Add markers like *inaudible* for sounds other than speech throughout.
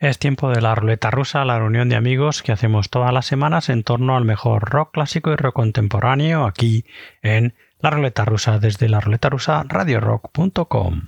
Es tiempo de la ruleta rusa, la reunión de amigos que hacemos todas las semanas en torno al mejor rock clásico y rock contemporáneo aquí en la ruleta rusa desde la ruleta rusa radiorock.com.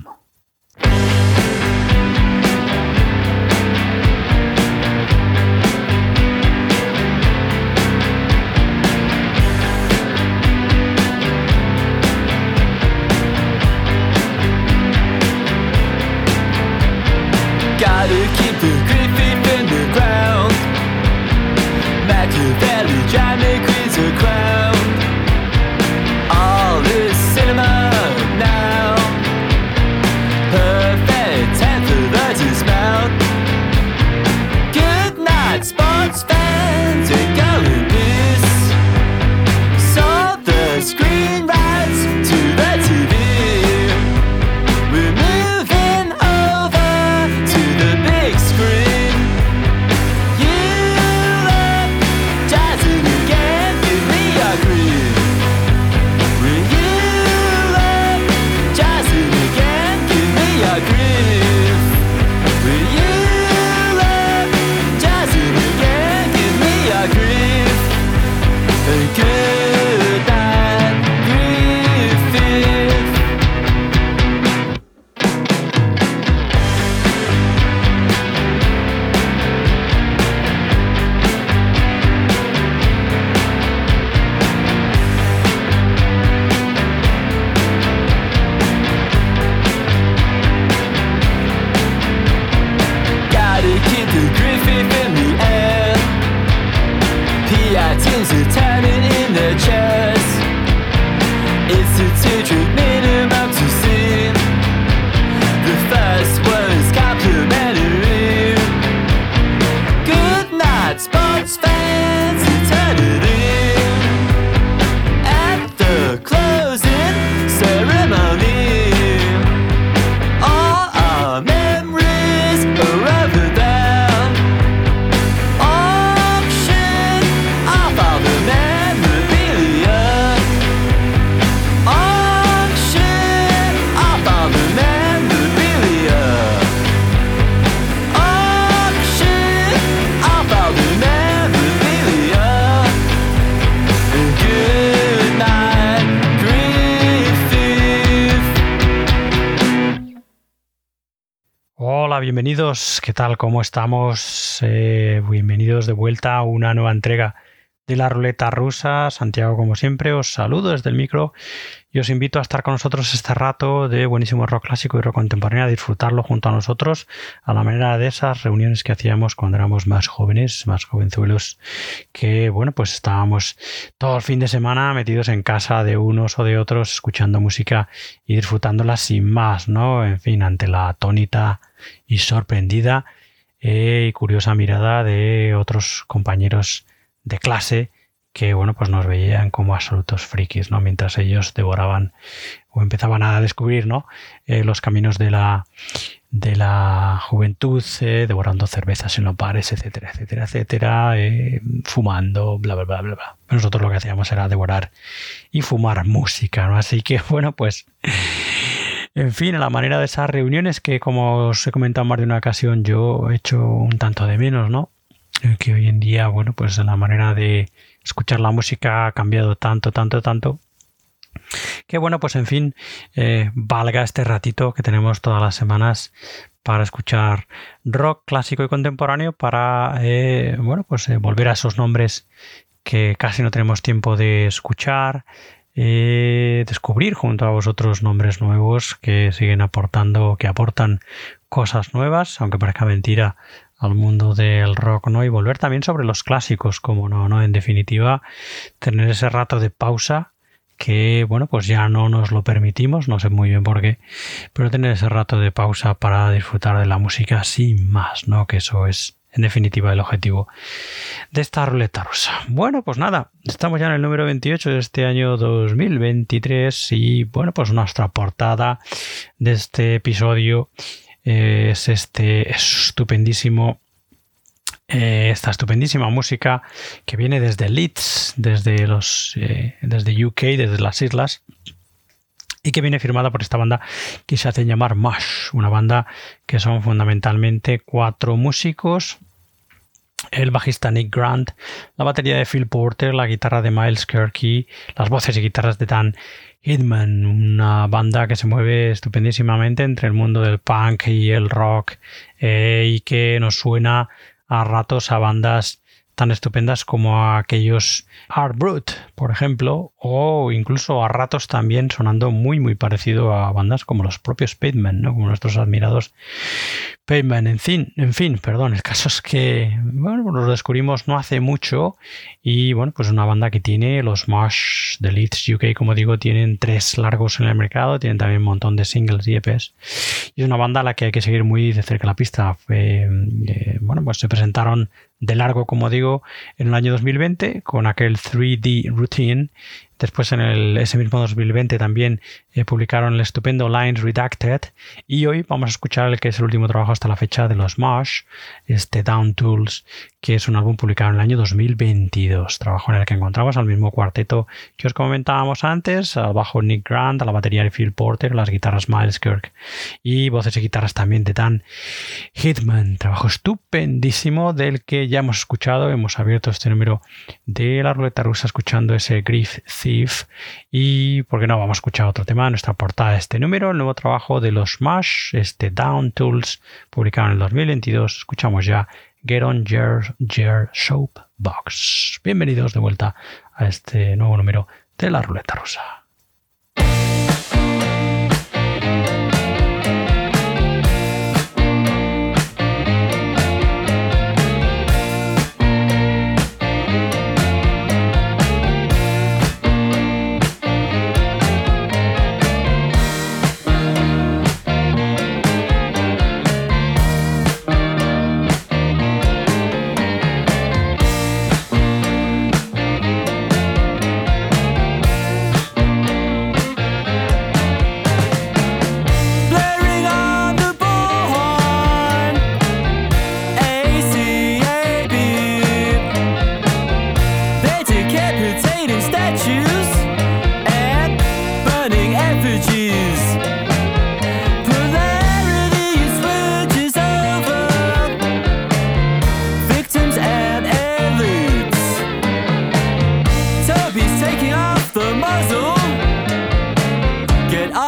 sports fans eternity. Bienvenidos, ¿qué tal? ¿Cómo estamos? Eh, bienvenidos de vuelta a una nueva entrega de la ruleta rusa. Santiago, como siempre, os saludo desde el micro y os invito a estar con nosotros este rato de buenísimo rock clásico y rock contemporáneo, a disfrutarlo junto a nosotros a la manera de esas reuniones que hacíamos cuando éramos más jóvenes, más jovenzuelos, que bueno, pues estábamos todo el fin de semana metidos en casa de unos o de otros, escuchando música y disfrutándola sin más, ¿no? En fin, ante la atónita y sorprendida eh, y curiosa mirada de otros compañeros de clase que bueno pues nos veían como absolutos frikis no mientras ellos devoraban o empezaban a descubrir no eh, los caminos de la de la juventud eh, devorando cervezas en los bares etcétera etcétera etcétera fumando bla bla bla bla bla. Nosotros lo que hacíamos era devorar y fumar música no así que *laughs* bueno pues en fin, a la manera de esas reuniones que, como os he comentado más de una ocasión, yo he hecho un tanto de menos, ¿no? Eh, que hoy en día, bueno, pues la manera de escuchar la música ha cambiado tanto, tanto, tanto. Que bueno, pues en fin, eh, valga este ratito que tenemos todas las semanas para escuchar rock clásico y contemporáneo, para, eh, bueno, pues volver a esos nombres que casi no tenemos tiempo de escuchar, eh, descubrir junto a vosotros nombres nuevos que siguen aportando, que aportan cosas nuevas, aunque parezca mentira, al mundo del rock, ¿no? Y volver también sobre los clásicos, como no, ¿no? En definitiva, tener ese rato de pausa que, bueno, pues ya no nos lo permitimos, no sé muy bien por qué, pero tener ese rato de pausa para disfrutar de la música sin más, ¿no? Que eso es en definitiva el objetivo de esta ruleta rusa. Bueno, pues nada, estamos ya en el número 28 de este año 2023 y bueno, pues nuestra portada de este episodio es este estupendísimo eh, esta estupendísima música que viene desde Leeds, desde los eh, desde UK, desde las islas y que viene firmada por esta banda que se hace llamar Mush, una banda que son fundamentalmente cuatro músicos. El bajista Nick Grant, la batería de Phil Porter, la guitarra de Miles Kirky, las voces y guitarras de Dan Hitman, una banda que se mueve estupendísimamente entre el mundo del punk y el rock eh, y que nos suena a ratos a bandas tan estupendas como aquellos Hard Brute, por ejemplo, o incluso a ratos también sonando muy muy parecido a bandas como los propios Pavement, ¿no? como nuestros admirados Pavement. En fin, en fin, perdón, el caso es que bueno, los descubrimos no hace mucho y bueno, pues una banda que tiene los Marsh de Leeds UK, como digo, tienen tres largos en el mercado, tienen también un montón de singles y EPs y es una banda a la que hay que seguir muy de cerca la pista. Eh, bueno, pues se presentaron de largo, como digo, en el año 2020 con aquel 3D Routine Después en el, ese mismo 2020 también eh, publicaron el estupendo Lines Redacted y hoy vamos a escuchar el que es el último trabajo hasta la fecha de los Marsh, este Down Tools, que es un álbum publicado en el año 2022. Trabajo en el que encontramos al mismo cuarteto que os comentábamos antes, al bajo Nick Grant, a la batería de Phil Porter, las guitarras Miles Kirk y voces y guitarras también de Dan Hitman. Trabajo estupendísimo del que ya hemos escuchado. Hemos abierto este número de la ruleta rusa escuchando ese Y, ¿por qué no? Vamos a escuchar otro tema nuestra portada de este número, el nuevo trabajo de los Smash, este Down Tools, publicado en el 2022. Escuchamos ya Get On Your, Your Soap Box. Bienvenidos de vuelta a este nuevo número de la ruleta rusa.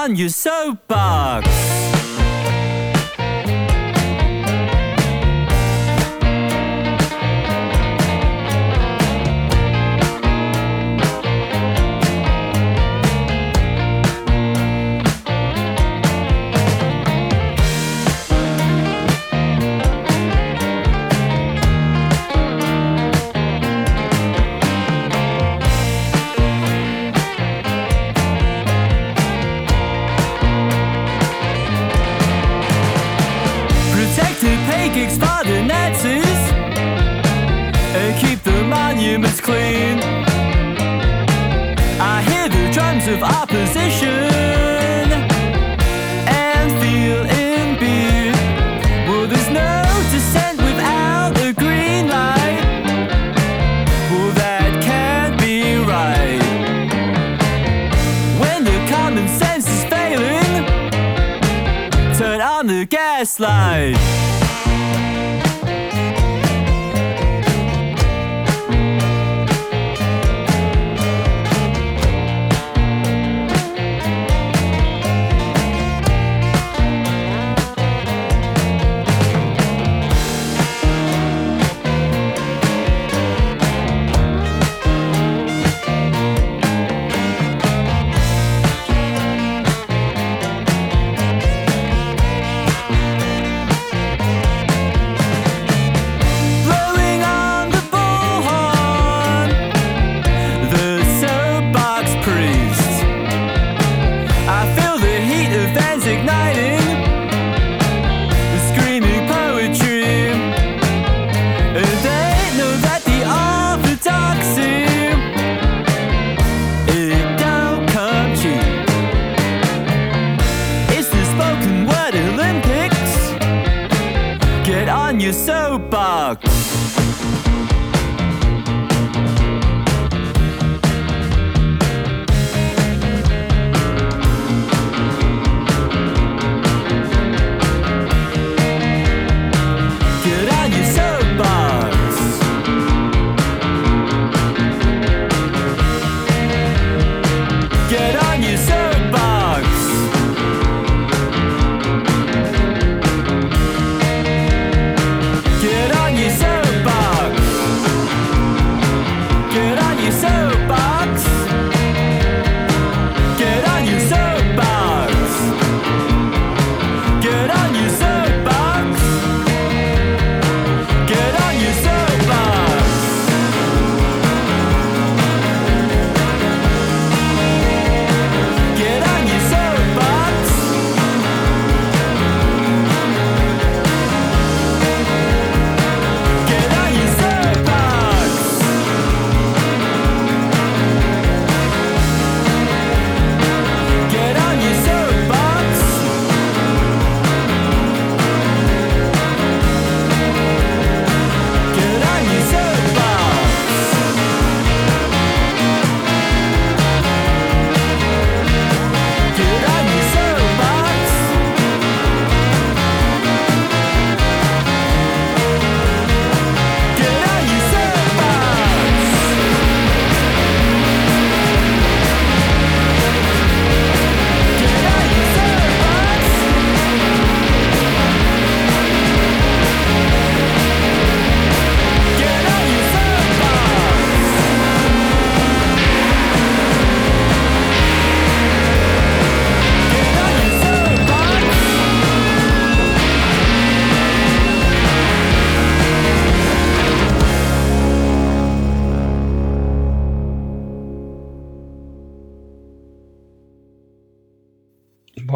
On your soapbox. It's clean. I hear the drums of opposition and feel in beat. Well, there's no descent without a green light. Well, that can't be right. When the common sense is failing, turn on the gaslight.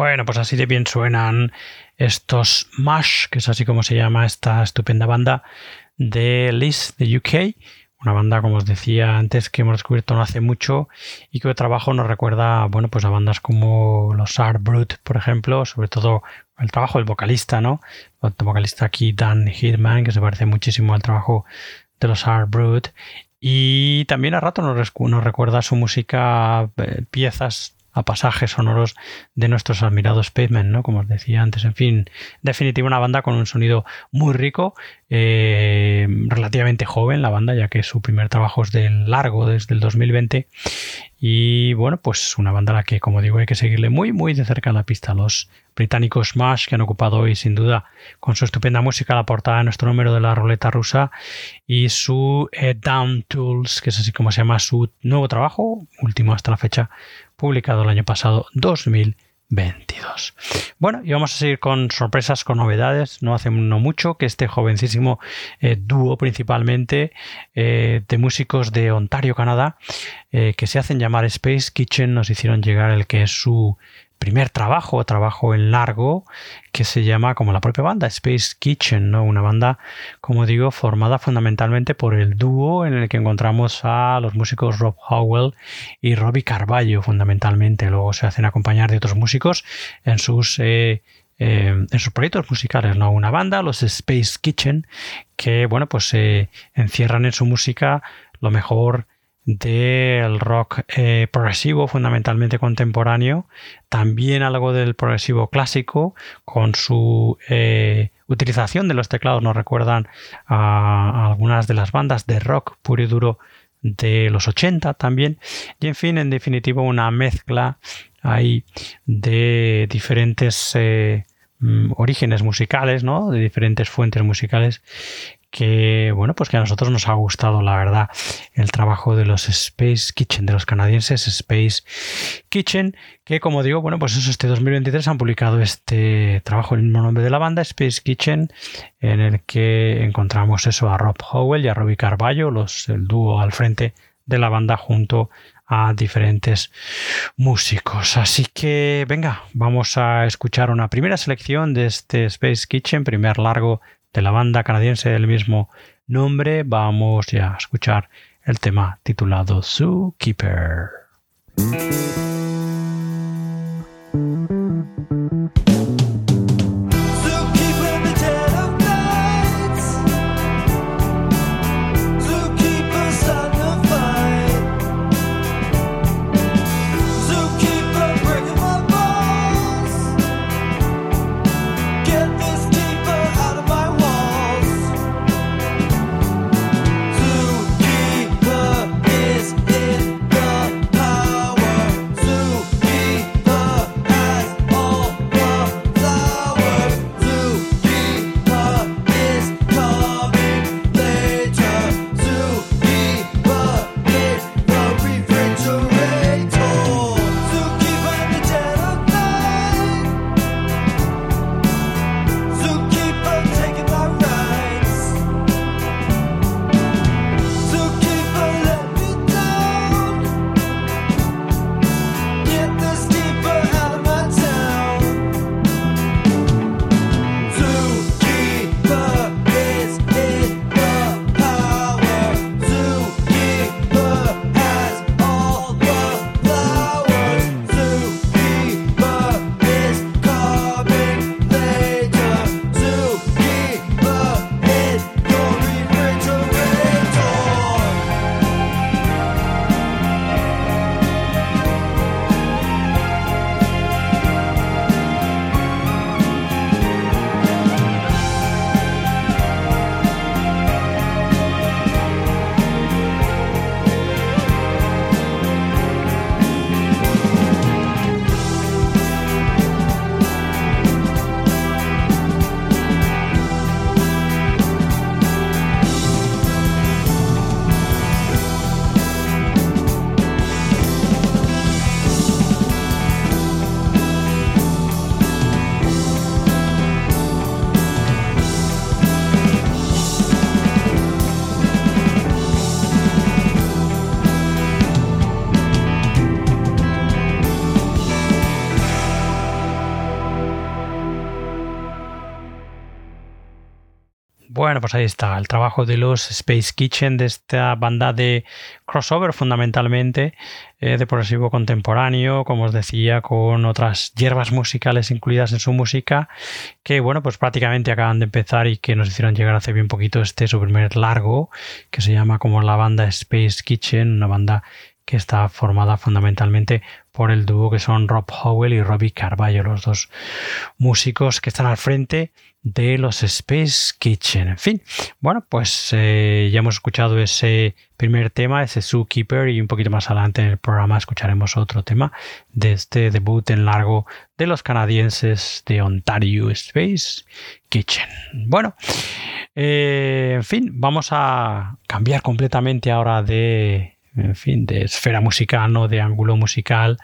Bueno, pues así de bien suenan estos Mash, que es así como se llama esta estupenda banda de Liz de UK. Una banda, como os decía antes, que hemos descubierto no hace mucho y cuyo trabajo nos recuerda, bueno, pues a bandas como los Art Brute, por ejemplo, sobre todo el trabajo del vocalista, ¿no? El vocalista aquí, Dan Hitman, que se parece muchísimo al trabajo de los Art Brute. Y también a rato nos, nos recuerda su música, eh, piezas a pasajes sonoros de nuestros admirados Pavement, ¿no? Como os decía antes. En fin, definitiva una banda con un sonido muy rico, eh, relativamente joven la banda, ya que su primer trabajo es de largo, desde el 2020. Y bueno, pues una banda a la que, como digo, hay que seguirle muy, muy de cerca la pista. Los británicos Smash, que han ocupado hoy, sin duda, con su estupenda música, la portada de nuestro número de la ruleta rusa y su eh, Down Tools, que es así como se llama su nuevo trabajo, último hasta la fecha, publicado el año pasado, 2022. Bueno, y vamos a seguir con sorpresas, con novedades. No hace no mucho que este jovencísimo eh, dúo, principalmente eh, de músicos de Ontario, Canadá, eh, que se hacen llamar Space Kitchen, nos hicieron llegar el que es su primer trabajo, trabajo en largo, que se llama como la propia banda, Space Kitchen, ¿no? Una banda, como digo, formada fundamentalmente por el dúo en el que encontramos a los músicos Rob Howell y Robbie Carballo, fundamentalmente. Luego se hacen acompañar de otros músicos en sus eh, eh, en sus proyectos musicales, ¿no? Una banda, los Space Kitchen, que bueno, pues se encierran en su música lo mejor del rock eh, progresivo, fundamentalmente contemporáneo, también algo del progresivo clásico, con su eh, utilización de los teclados nos recuerdan a, algunas de las bandas de rock puro y duro de los 80 también, y en fin, en definitiva una mezcla ahí de diferentes eh, mm, orígenes musicales, ¿no? de diferentes fuentes musicales que bueno, pues que a nosotros nos ha gustado, la verdad, el trabajo de los Space Kitchen, de los canadienses Space Kitchen, que como digo, bueno, pues eso, este 2023 han publicado este trabajo, el mismo nombre de la banda, Space Kitchen, en el que encontramos eso a Rob Howell y a Robbie Carballo, los, el dúo al frente de la banda junto a diferentes músicos. Así que venga, vamos a escuchar una primera selección de este Space Kitchen, primer largo de la banda canadiense del mismo nombre, vamos ya a escuchar el tema titulado Zookeeper. Bueno, pues ahí está, el trabajo de los Space Kitchen, de esta banda de crossover fundamentalmente, eh, de progresivo contemporáneo, como os decía, con otras hierbas musicales incluidas en su música, que bueno, pues prácticamente acaban de empezar y que nos hicieron llegar hace bien poquito este su primer largo, que se llama como la banda Space Kitchen, una banda que está formada fundamentalmente por el dúo que son Rob Howell y Robbie Carballo, los dos músicos que están al frente de los Space Kitchen. En fin, bueno, pues eh, ya hemos escuchado ese primer tema, ese Zookeeper, y un poquito más adelante en el programa escucharemos otro tema de este debut en largo de los canadienses de Ontario Space Kitchen. Bueno, eh, en fin, vamos a cambiar completamente ahora de en fin, de esfera musical, ¿no? de ángulo musical,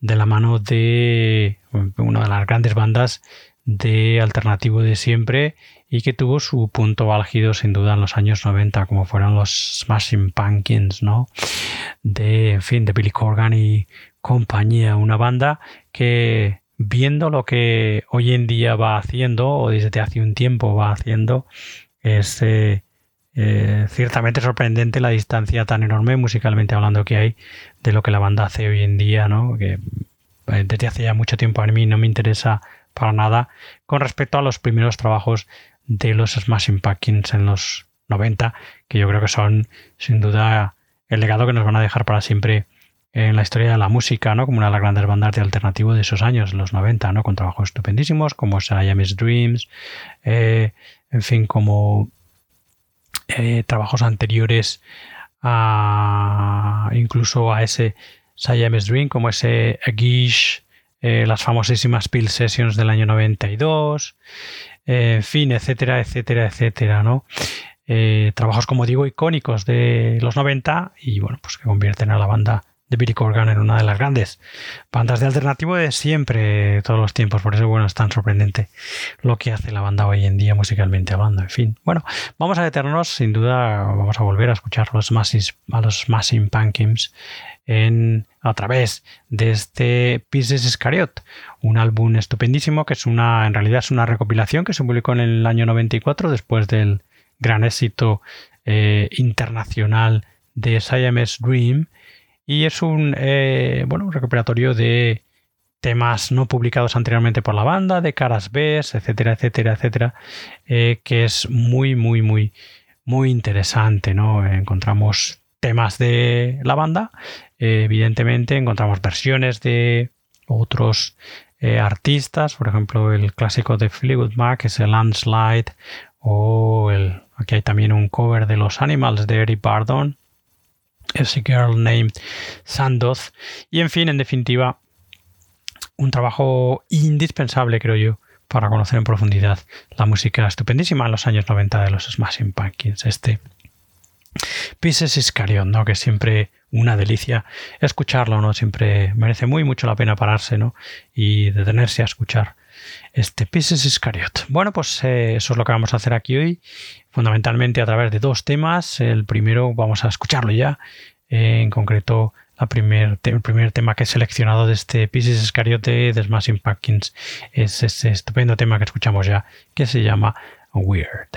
de la mano de una de las grandes bandas de alternativo de siempre y que tuvo su punto álgido sin duda en los años 90 como fueron los Smashing Pumpkins no de en fin de Billy Corgan y compañía una banda que viendo lo que hoy en día va haciendo o desde hace un tiempo va haciendo es eh, ciertamente sorprendente la distancia tan enorme musicalmente hablando que hay de lo que la banda hace hoy en día, ¿no? Que eh, desde hace ya mucho tiempo a mí no me interesa para nada con respecto a los primeros trabajos de los Smashing Pumpkins en los 90, que yo creo que son sin duda el legado que nos van a dejar para siempre en la historia de la música, ¿no? Como una de las grandes bandas de alternativo de esos años, los 90, ¿no? Con trabajos estupendísimos como Siamese Dreams, eh, en fin, como eh, trabajos anteriores a incluso a ese Siamese Dream, como ese Agish, eh, las famosísimas Pill Sessions del año 92, en fin, etcétera, etcétera, etcétera, ¿no? Eh, trabajos, como digo, icónicos de los 90 y bueno, pues que convierten a la banda de Billy Corgan en una de las grandes bandas de alternativo de siempre, todos los tiempos. Por eso, bueno, es tan sorprendente lo que hace la banda hoy en día musicalmente hablando. En fin, bueno, vamos a detenernos, sin duda, vamos a volver a escuchar los a los Massive Pumpkins en, a través de este Pieces Iscariot, un álbum estupendísimo que es una, en realidad es una recopilación que se publicó en el año 94 después del gran éxito eh, internacional de Siamese Dream y es un, eh, bueno, recuperatorio de temas no publicados anteriormente por la banda, de caras B, etcétera, etcétera, etcétera, eh, que es muy, muy, muy, muy interesante, ¿no? Encontramos temas de la banda, eh, evidentemente encontramos versiones de otros artistas, por ejemplo el clásico de Fleetwood Mac es el Landslide o el, aquí hay también un cover de los Animals de Eric Bardon ese Girl Named Sandoz. Y en fin, en definitiva, un trabajo indispensable, creo yo, para conocer en profundidad la música estupendísima en los años 90 de los Smashing Pumpkins. Este Pieces Iscariot, ¿no? Que siempre una delicia escucharlo, ¿no? Siempre merece muy mucho la pena pararse, ¿no? Y detenerse a escuchar este Pieces Iscariot. Bueno, pues eh, eso es lo que vamos a hacer aquí hoy, fundamentalmente a través de dos temas. El primero vamos a escucharlo ya, eh, en concreto el primer tema que he seleccionado de este Pieces Iscariot de Smashing Pumpkins es ese estupendo tema que escuchamos ya, que se llama Weird.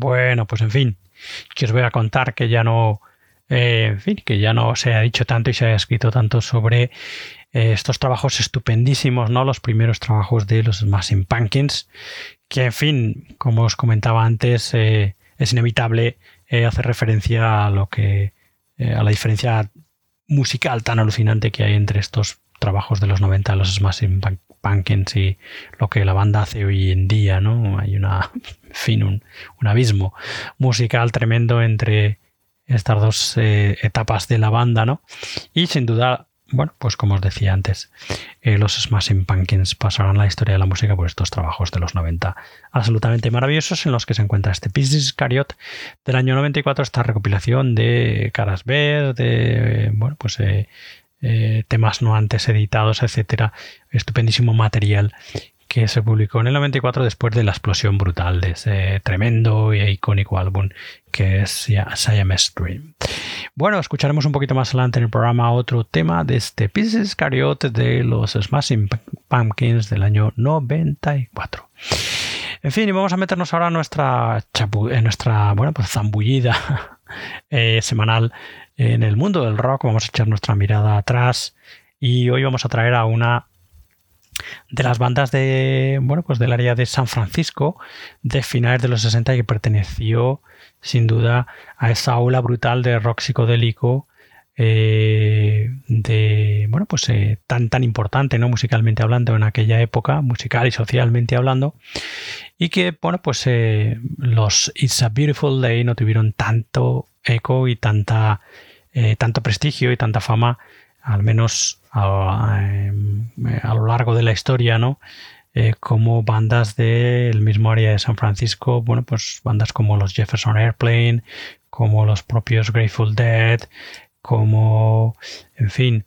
Bueno, pues en fin, que os voy a contar que ya no, eh, en fin, que ya no se ha dicho tanto y se ha escrito tanto sobre eh, estos trabajos estupendísimos, ¿no? Los primeros trabajos de los Smashing Pumpkins, que en fin, como os comentaba antes, eh, es inevitable hacer referencia a lo que, a la diferencia musical tan alucinante que hay entre estos trabajos de los 90, los Smashing Pumpkins y lo que la banda hace hoy en día, ¿no? Hay una, *laughs* en fin, un, abismo musical tremendo entre estas dos eh, etapas de la banda, ¿no? Y sin duda, bueno, pues como os decía antes, eh, los Smashing Pumpkins pasarán la historia de la música por estos trabajos de los 90 absolutamente maravillosos en los que se encuentra este Pieces Cariot del año 94, esta recopilación de caras B, bueno, pues eh, temas no antes editados, etcétera, estupendísimo material que se publicó en el 94 después de la explosión brutal de ese tremendo y icónico álbum que es Siamese Dream. Bueno, escucharemos un poquito más adelante en el programa otro tema de este Pieces Cariote de los Smashing Pumpkins del año 94. En fin, y vamos a meternos ahora en nuestra, en nuestra bueno, pues zambullida *laughs* eh, semanal en el mundo del rock. Vamos a echar nuestra mirada atrás y hoy vamos a traer a una de las bandas de, bueno, pues del área de San Francisco de finales de los 60 que perteneció sin duda a esa ola brutal de rock psicodélico eh, de bueno pues eh, tan tan importante no musicalmente hablando en aquella época musical y socialmente hablando y que bueno pues eh, los It's a Beautiful Day no tuvieron tanto eco y tanta tanto prestigio y tanta fama al menos a, lo largo de la historia, ¿no? Eh, como bandas del mismo área de San Francisco, bueno, pues bandas como los Jefferson Airplane, como los propios Grateful Dead, como, en fin,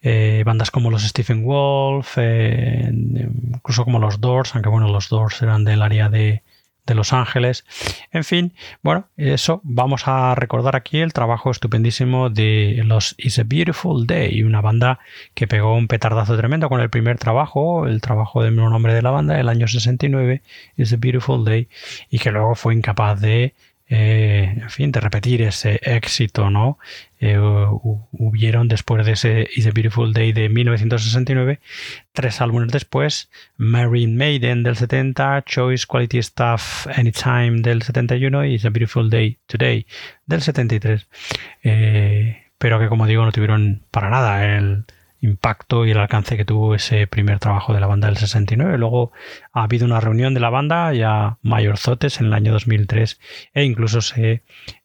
eh, bandas como los Stephen Wolf, eh, incluso como los Doors, aunque bueno, los Doors eran del área de, de Los Ángeles. En fin, bueno, eso vamos a recordar aquí el trabajo estupendísimo de los Is a Beautiful Day, una banda que pegó un petardazo tremendo con el primer trabajo, el trabajo del mismo nombre de la banda, el año 69, Is a Beautiful Day, y que luego fue incapaz de eh, en fin, de repetir ese éxito, ¿no? Eh, hubieron después de ese Is a Beautiful Day de 1969, tres álbumes después, Marine Maiden del 70, Choice Quality Stuff Anytime del 71 y Is a Beautiful Day Today del 73. Eh, pero que como digo no tuvieron para nada el, impacto y el alcance que tuvo ese primer trabajo de la banda del 69. Luego ha habido una reunión de la banda ya mayorzotes en el año 2003 e incluso se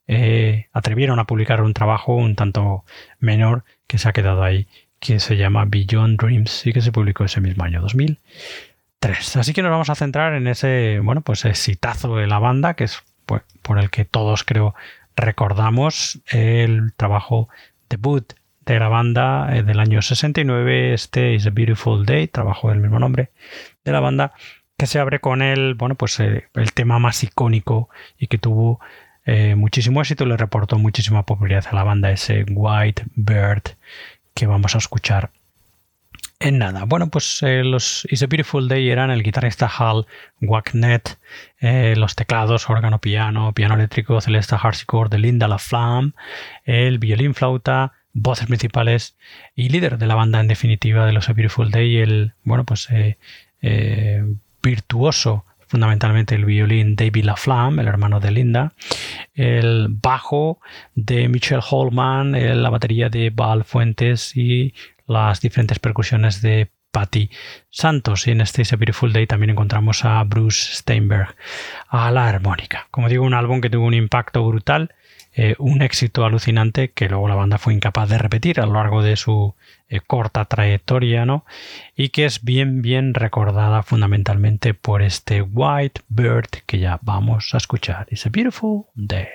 eh, atrevieron a publicar un trabajo un tanto menor que se ha quedado ahí, que se llama Beyond Dreams y que se publicó ese mismo año 2003. Así que nos vamos a centrar en ese, bueno, pues exitazo de la banda, que es pues, por el que todos creo recordamos el trabajo debut de la banda eh, del año 69. Este is a Beautiful Day, trabajo del mismo nombre de la banda, que se abre con el, bueno, pues eh, el tema más icónico y que tuvo eh, muchísimo éxito, le reportó muchísima popularidad a la banda, ese White Bird que vamos a escuchar en nada. Bueno, pues los Is a Beautiful Day eran el guitarrista Hal Wagnet, los teclados, órgano, piano, piano eléctrico, celesta harpsichord de Linda LaFlamme, el violín flauta, voces principales y líder de la banda en definitiva de los A Beautiful Day, el bueno pues eh, eh, virtuoso fundamentalmente el violín David LaFlamme, el hermano de Linda, el bajo de Michelle Holman, la batería de Val Fuentes y las diferentes percusiones de Patty Santos. Y en este A Beautiful Day también encontramos a Bruce Steinberg a la armónica. Como digo, un álbum que tuvo un impacto brutal eh, un éxito alucinante que luego la banda fue incapaz de repetir a lo largo de su eh, corta trayectoria, ¿no? Y que es bien, bien recordada fundamentalmente por este White Bird que ya vamos a escuchar. It's a beautiful day.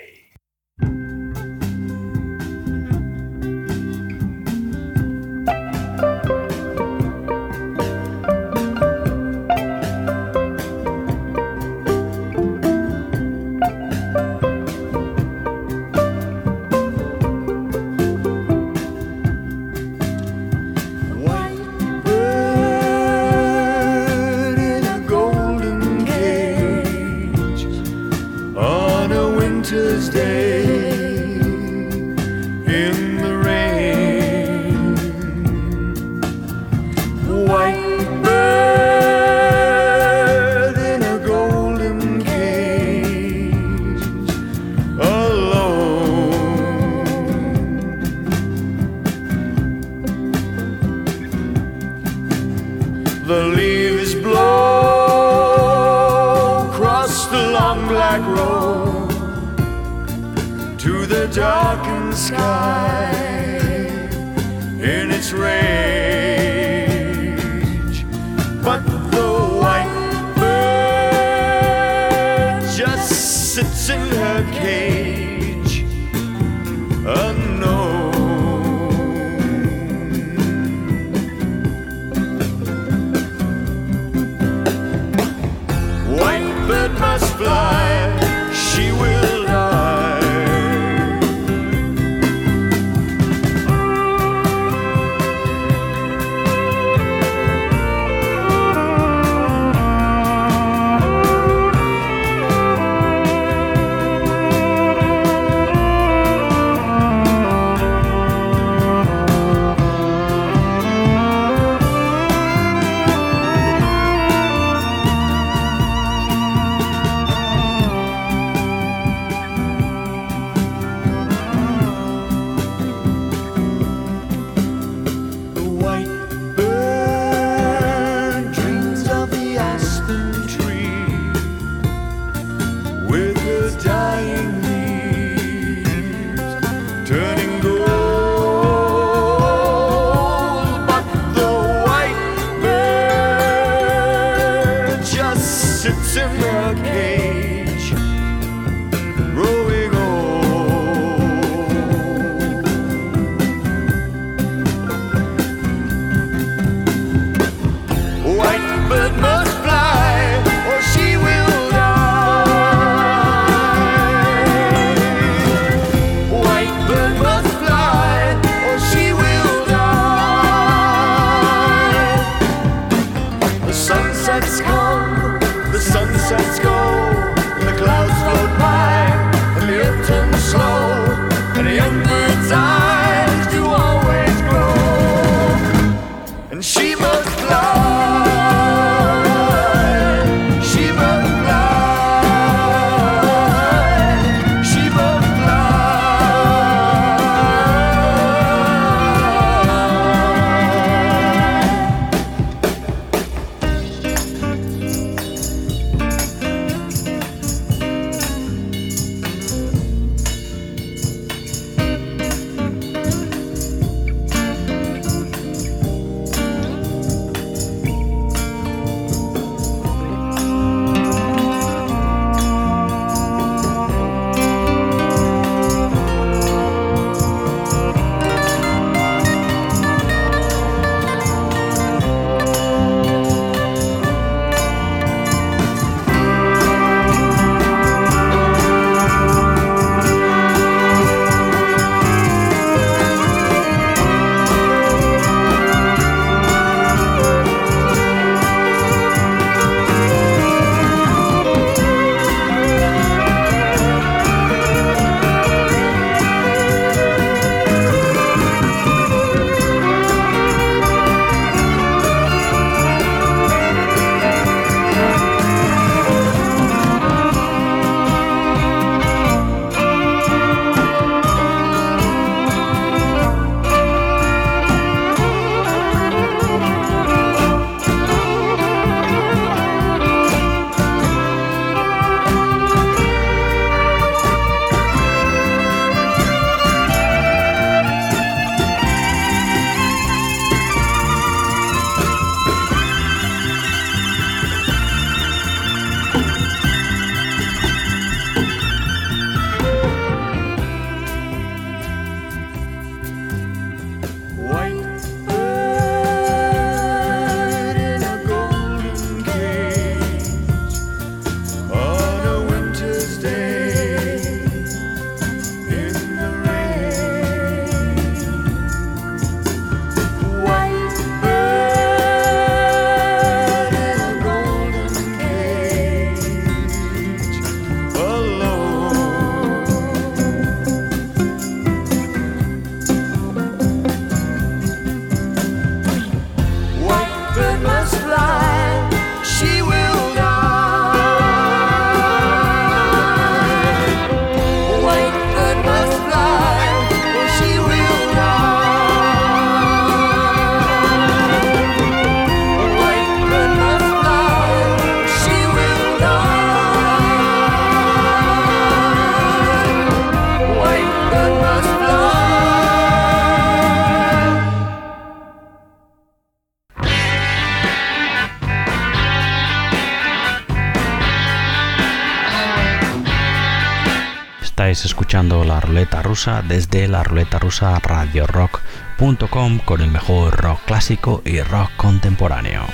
Rusa desde la ruleta rusa radiorock.com con el mejor rock clásico y rock contemporáneo.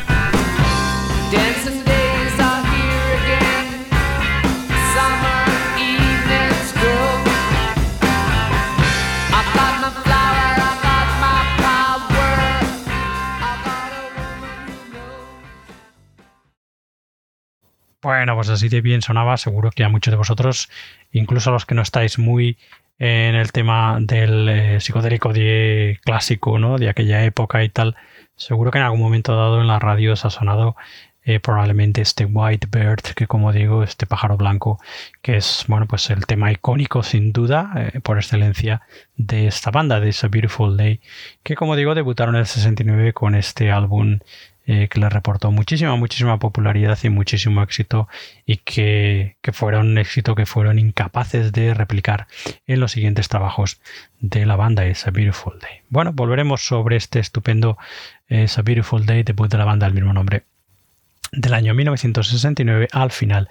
Bueno, pues así de bien sonaba, seguro que a muchos de vosotros, incluso a los que no estáis muy en el tema del eh, psicodélico clásico, ¿no? De aquella época y tal, seguro que en algún momento dado en la radio os ha sonado eh, probablemente este White Bird, que como digo, este pájaro blanco, que es, bueno, pues el tema icónico sin duda, eh, por excelencia, de esta banda, de It's a Beautiful Day, que como digo, debutaron en el 69 con este álbum eh, que le reportó muchísima, muchísima popularidad y muchísimo éxito y que, fueron un éxito que fueron incapaces de replicar en los siguientes trabajos de la banda It's a Beautiful Day. Bueno, volveremos sobre este estupendo It's a Beautiful Day, debut de la banda del mismo nombre del año 1969 al final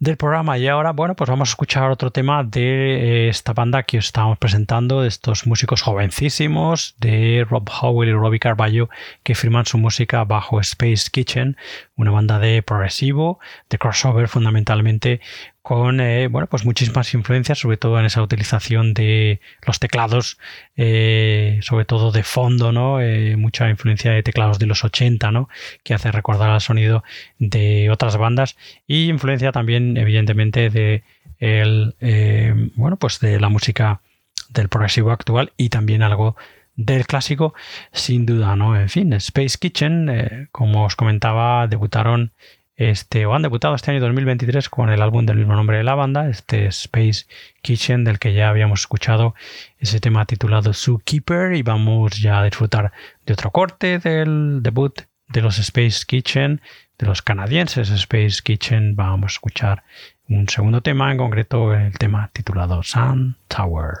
del programa. Y ahora, bueno, pues vamos a escuchar otro tema de eh, esta banda que os estamos presentando, de estos músicos jovencísimos, de Rob Howell y Robbie Carballo, que firman su música bajo Space Kitchen, una banda de progresivo, de crossover fundamentalmente, con eh, bueno, pues muchísimas influencias, sobre todo en esa utilización de los teclados, eh, sobre todo de fondo, ¿no? Mucha influencia de teclados de los 80, ¿no? que hace recordar al sonido de otras bandas y influencia también, evidentemente, de el, bueno, pues de la música del progresivo actual y también algo del clásico, sin duda, ¿no? En fin, Space Kitchen, como os comentaba, debutaron este, o han debutado este año 2023 con el álbum del mismo nombre de la banda, este Space Kitchen, del que ya habíamos escuchado ese tema titulado Zookeeper, y vamos ya a disfrutar de otro corte del debut de los Space Kitchen, de los canadienses Space Kitchen. Vamos a escuchar un segundo tema, en concreto el tema titulado Sun Tower.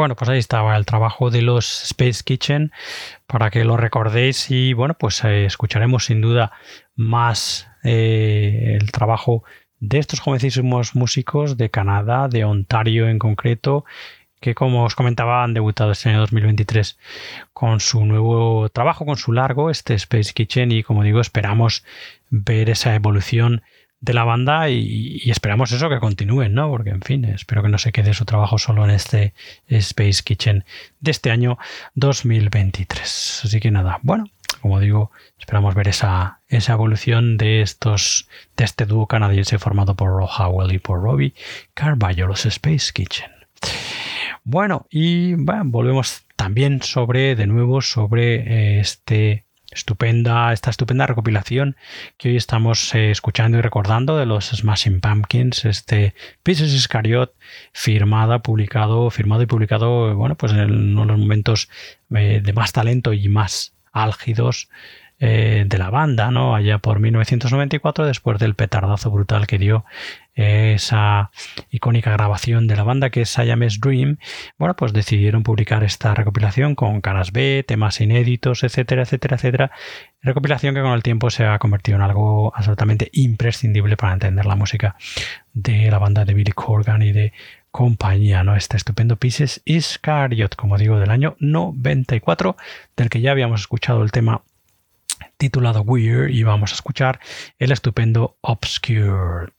Bueno, pues ahí estaba el trabajo de los Space Kitchen para que lo recordéis y bueno, pues eh, escucharemos sin duda más eh, el trabajo de estos jovencísimos músicos de Canadá, de Ontario en concreto, que como os comentaba han debutado este año 2023 con su nuevo trabajo, con su largo, este Space Kitchen y como digo esperamos ver esa evolución de la banda y, esperamos eso que continúen, ¿no? Porque en fin, espero que no se quede su trabajo solo en este Space Kitchen de este año 2023. Así que nada, bueno, como digo, esperamos ver esa, esa evolución de estos de este dúo canadiense formado por Rob Howell y por Robbie Carvalho, los Space Kitchen. Bueno, y volvemos también sobre, de nuevo, sobre eh, este estupenda, esta estupenda recopilación que hoy estamos eh, escuchando y recordando de los Smashing Pumpkins, este Pieces Iscariot, firmada, publicado, firmado y publicado, bueno, pues en uno de los momentos eh, de más talento y más álgidos eh, de la banda, ¿no? Allá por 1994, después del petardazo brutal que dio eh, esa icónica grabación de la banda que es Siamese Dream, bueno, pues decidieron publicar esta recopilación con caras B, temas inéditos, etcétera, etcétera, etcétera. Recopilación que con el tiempo se ha convertido en algo absolutamente imprescindible para entender la música de la banda de Billy Corgan y de compañía, ¿no? Este estupendo Pieces Iscariot, como digo, del año 94, del que ya habíamos escuchado el tema titulado Weird y vamos a escuchar el estupendo Obscured.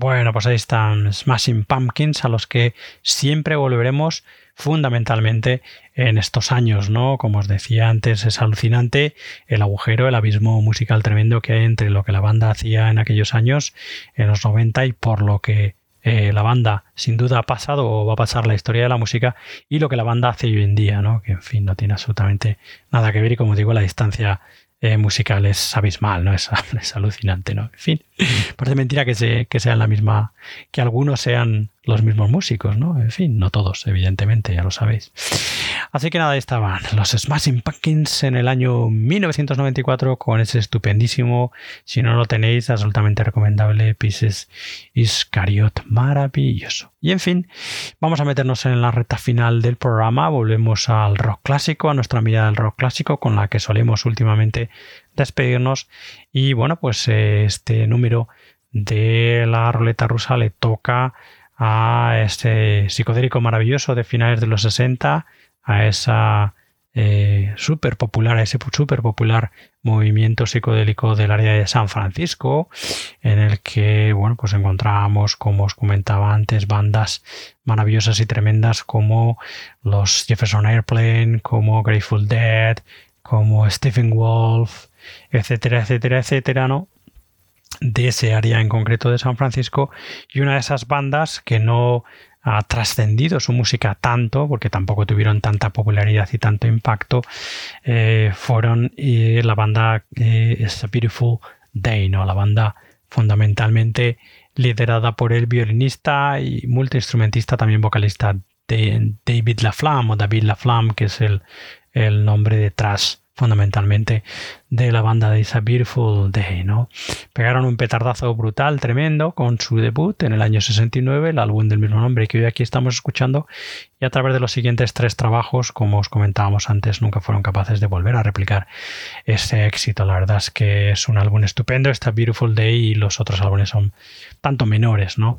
Bueno, pues ahí están Smashing Pumpkins, a los que siempre volveremos fundamentalmente en estos años, ¿no? Como os decía antes, es alucinante el agujero, el abismo musical tremendo que hay entre lo que la banda hacía en aquellos años, en los 90, y por lo que eh, la banda sin duda ha pasado o va a pasar la historia de la música y lo que la banda hace hoy en día, ¿no? Que en fin, no tiene absolutamente nada que ver y como digo, la distancia eh, musical es abismal, ¿no? Es, *laughs* es, alucinante, ¿no? En fin, parece mentira que, se, que sean la misma, que algunos sean los mismos músicos, ¿no? En fin, no todos, evidentemente, ya lo sabéis. Así que nada, estaban los Smashing Pumpkins en el año 1994 con ese estupendísimo, si no lo tenéis, absolutamente recomendable, Pieces Iscariot, maravilloso. Y en fin, vamos a meternos en la recta final del programa, volvemos al rock clásico, a nuestra mirada del rock clásico con la que solemos últimamente despedirnos y bueno, pues eh, este número de la ruleta rusa le toca a este psicodélico maravilloso de finales de los 60, a esa eh, popular, a ese súper popular movimiento psicodélico del área de San Francisco, en el que, bueno, pues encontramos, como os comentaba antes, bandas maravillosas y tremendas como los Jefferson Airplane, como Grateful Dead, como Stephen Wolf, etcétera, etcétera, etcétera, ¿no? De ese área en concreto de San Francisco y una de esas bandas que no ha trascendido su música tanto, porque tampoco tuvieron tanta popularidad y tanto impacto, eh, fueron eh, la banda eh, It's a Beautiful Day, ¿no? la banda fundamentalmente liderada por el violinista y multiinstrumentista, también vocalista de David LaFlamme o David LaFlamme, que es el, el nombre detrás fundamentalmente de la banda de It's a Beautiful Day, ¿no? Pegaron un petardazo brutal, tremendo, con su debut en el año 69, el álbum del mismo nombre que hoy aquí estamos escuchando, y a través de los siguientes tres trabajos, como os comentábamos antes, nunca fueron capaces de volver a replicar ese éxito. La verdad es que es un álbum estupendo, It's Beautiful Day, y los otros álbumes son tanto menores, ¿no?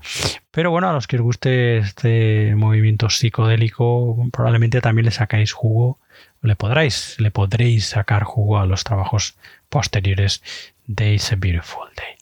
Pero bueno, a los que os guste este movimiento psicodélico, probablemente también le sacáis jugo le podréis, le podréis sacar jugo a los trabajos posteriores de It's a Beautiful Day.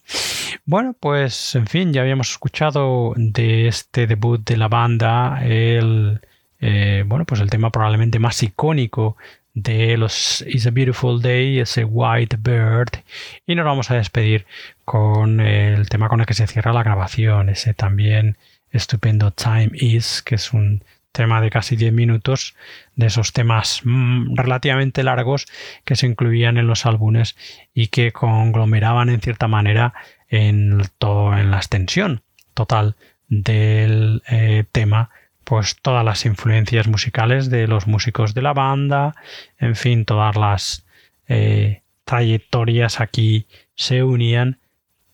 Bueno, pues en fin, ya habíamos escuchado de este debut de la banda el, eh, bueno, pues el tema probablemente más icónico de los It's a Beautiful Day, ese White Bird, y nos vamos a despedir con el tema con el que se cierra la grabación, ese también estupendo Time Is, que es un tema de casi 10 minutos, de esos temas mm, relativamente largos que se incluían en los álbumes y que conglomeraban en cierta manera en, todo, en la extensión total del eh, tema pues todas las influencias musicales de los músicos de la banda, en fin, todas las eh, trayectorias aquí se unían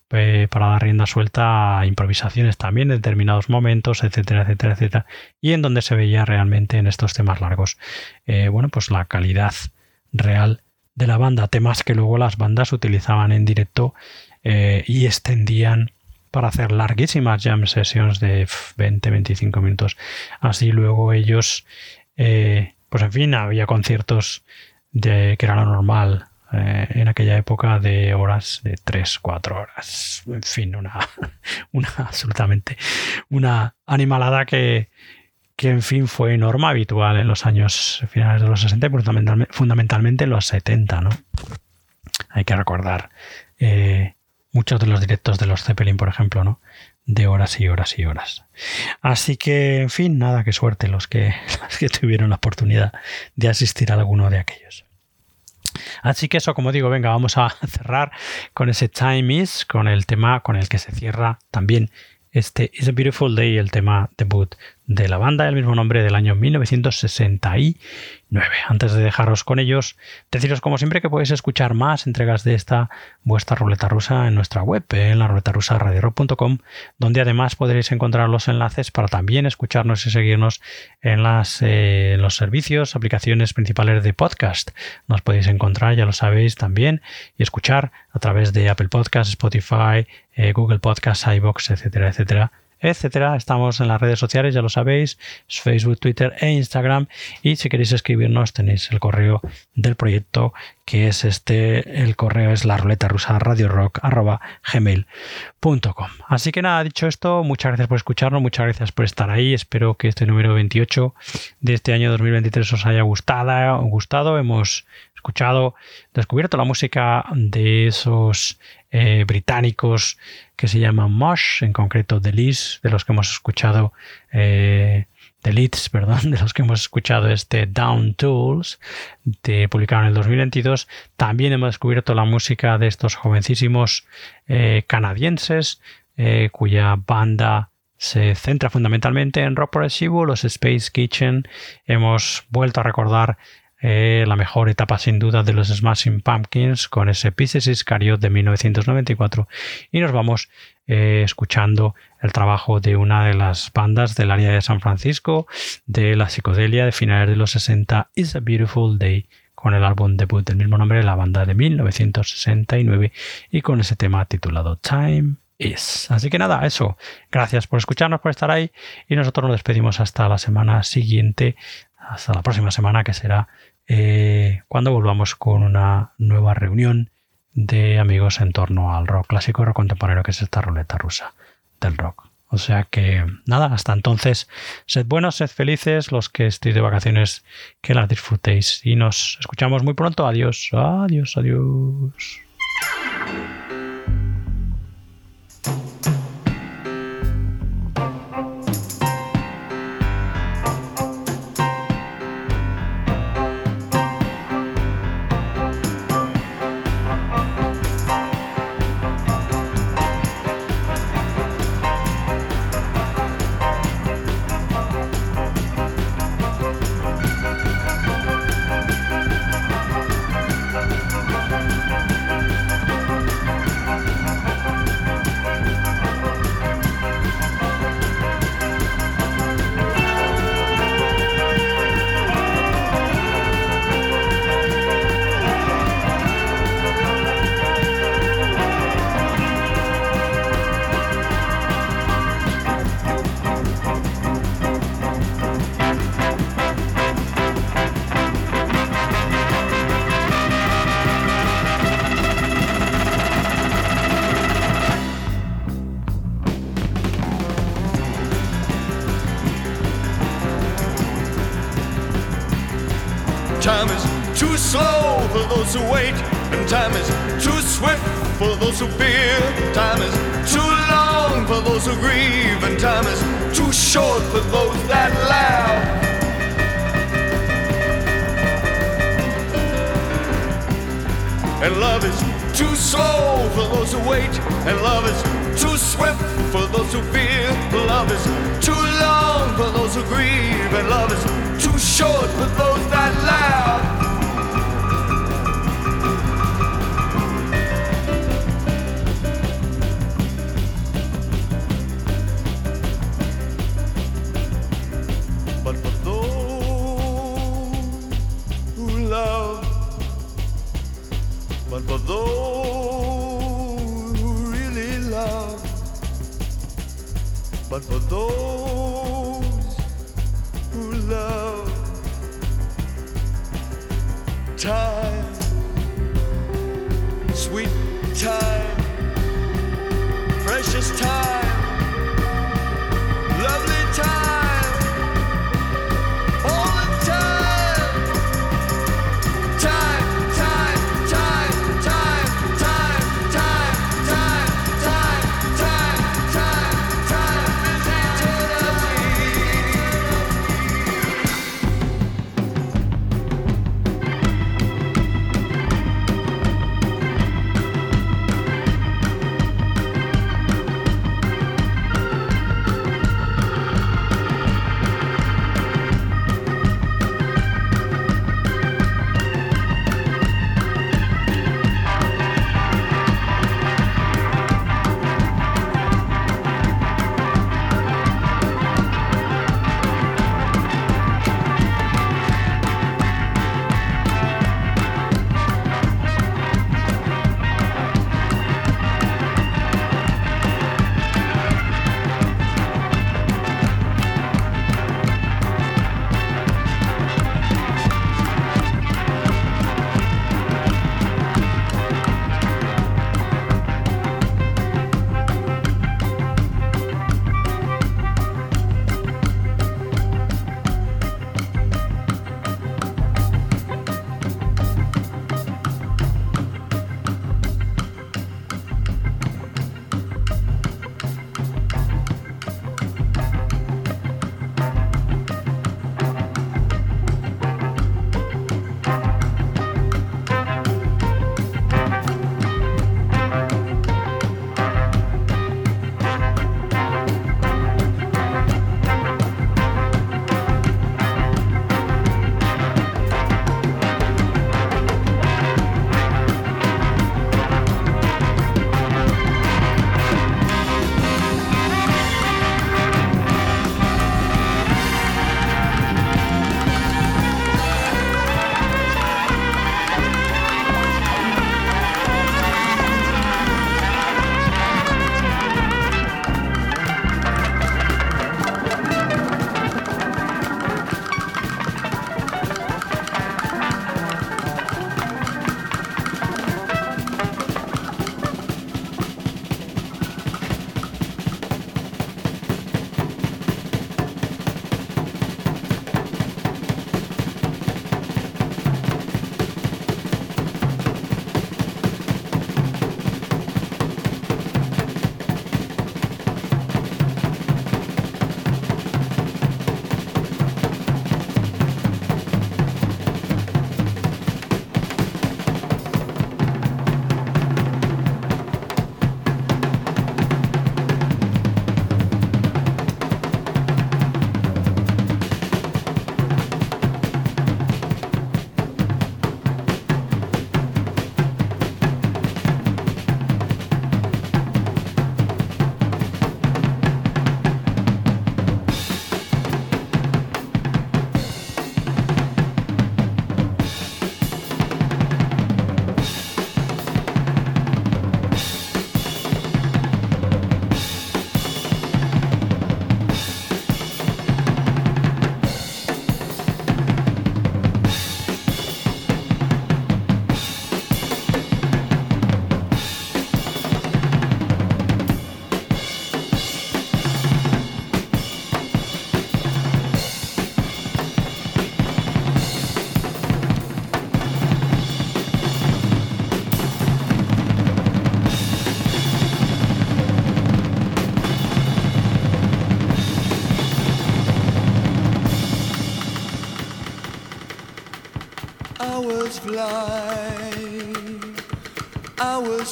eh, para dar rienda suelta a improvisaciones también en determinados momentos, etcétera, etcétera, etcétera. Y en donde se veía realmente en estos temas largos, eh, bueno, pues la calidad real de la banda, temas que luego las bandas utilizaban en directo eh, y extendían para hacer larguísimas jam sessions de 20-25 minutos. Así luego ellos, pues en fin, había conciertos de, que era lo normal eh, en aquella época de horas de 3, 4 horas. En fin, una, *laughs* una absolutamente una animalada que, que en fin fue norma habitual en los años finales de los 60 y fundamentalmente en los 70, ¿no? Hay que recordar eh, muchos de los directos de los Zeppelin, por ejemplo, ¿no? De horas y horas y horas. Así que, en fin, nada, que suerte los que, *laughs* los que tuvieron la oportunidad de asistir a alguno de aquellos. Así que eso, como digo, venga, vamos a *laughs* cerrar con ese Time Is, con el tema con el que se cierra también este Is a Beautiful Day, el tema debut de la banda, el mismo nombre del año 1969. Antes de dejaros con ellos, deciros como siempre que podéis escuchar más entregas de esta vuestra ruleta rusa en nuestra web, en la ruleta rusa donde además podréis encontrar los enlaces para también escucharnos y seguirnos en, las, eh, los servicios, aplicaciones principales de podcast. Nos podéis encontrar, ya lo sabéis también, y escuchar a través de Apple Podcasts, Spotify, eh, Google Podcasts, iBox, etcétera, etcétera etcétera. Estamos en las redes sociales, ya lo sabéis, Facebook, Twitter e Instagram. Y si queréis escribirnos, tenéis el correo del proyecto, que es este, el correo es la ruleta rusa radio rock gmail.com. Así que nada, dicho esto, muchas gracias por escucharnos, muchas gracias por estar ahí. Espero que este número 28 de este año 2023 os haya gustado. gustado. Hemos escuchado, descubierto la música de esos eh, británicos que se llaman Mosh, en concreto Leeds, de los que hemos escuchado, eh, *laughs* perdón, de los que hemos escuchado este Down Tools, de, publicado en el 2022. También hemos descubierto la música de estos jovencísimos eh, canadienses, cuya banda se centra fundamentalmente en rock progresivo, los Space Kitchen. Hemos vuelto a recordar eh, la mejor etapa sin duda de los Smashing Pumpkins con ese Pieces Iscariot de 1994 y nos vamos eh, escuchando el trabajo de una de las bandas del área de San Francisco de la psicodelia de finales de los 60 It's a Beautiful Day con el álbum debut del mismo nombre, la banda de 1969 y con ese tema titulado Time Is. Así que nada, eso. Gracias por escucharnos, por estar ahí y nosotros nos despedimos hasta la semana siguiente, hasta la próxima semana que será eh, cuando volvamos con una nueva reunión de amigos en torno al rock clásico y rock contemporáneo, que es esta ruleta rusa del rock. O sea que nada, hasta entonces, sed buenos, sed felices, los que estéis de vacaciones, que las disfrutéis y nos escuchamos muy pronto. Adiós, adiós, adiós. Love is too short for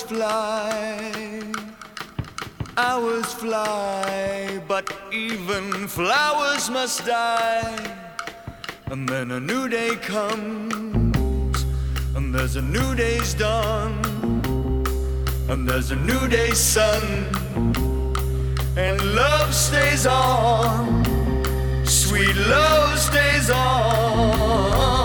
fly, hours fly, but even flowers must die. And then a new day comes, and there's a new day's dawn, and there's a new day's sun, and love stays on, sweet love stays on.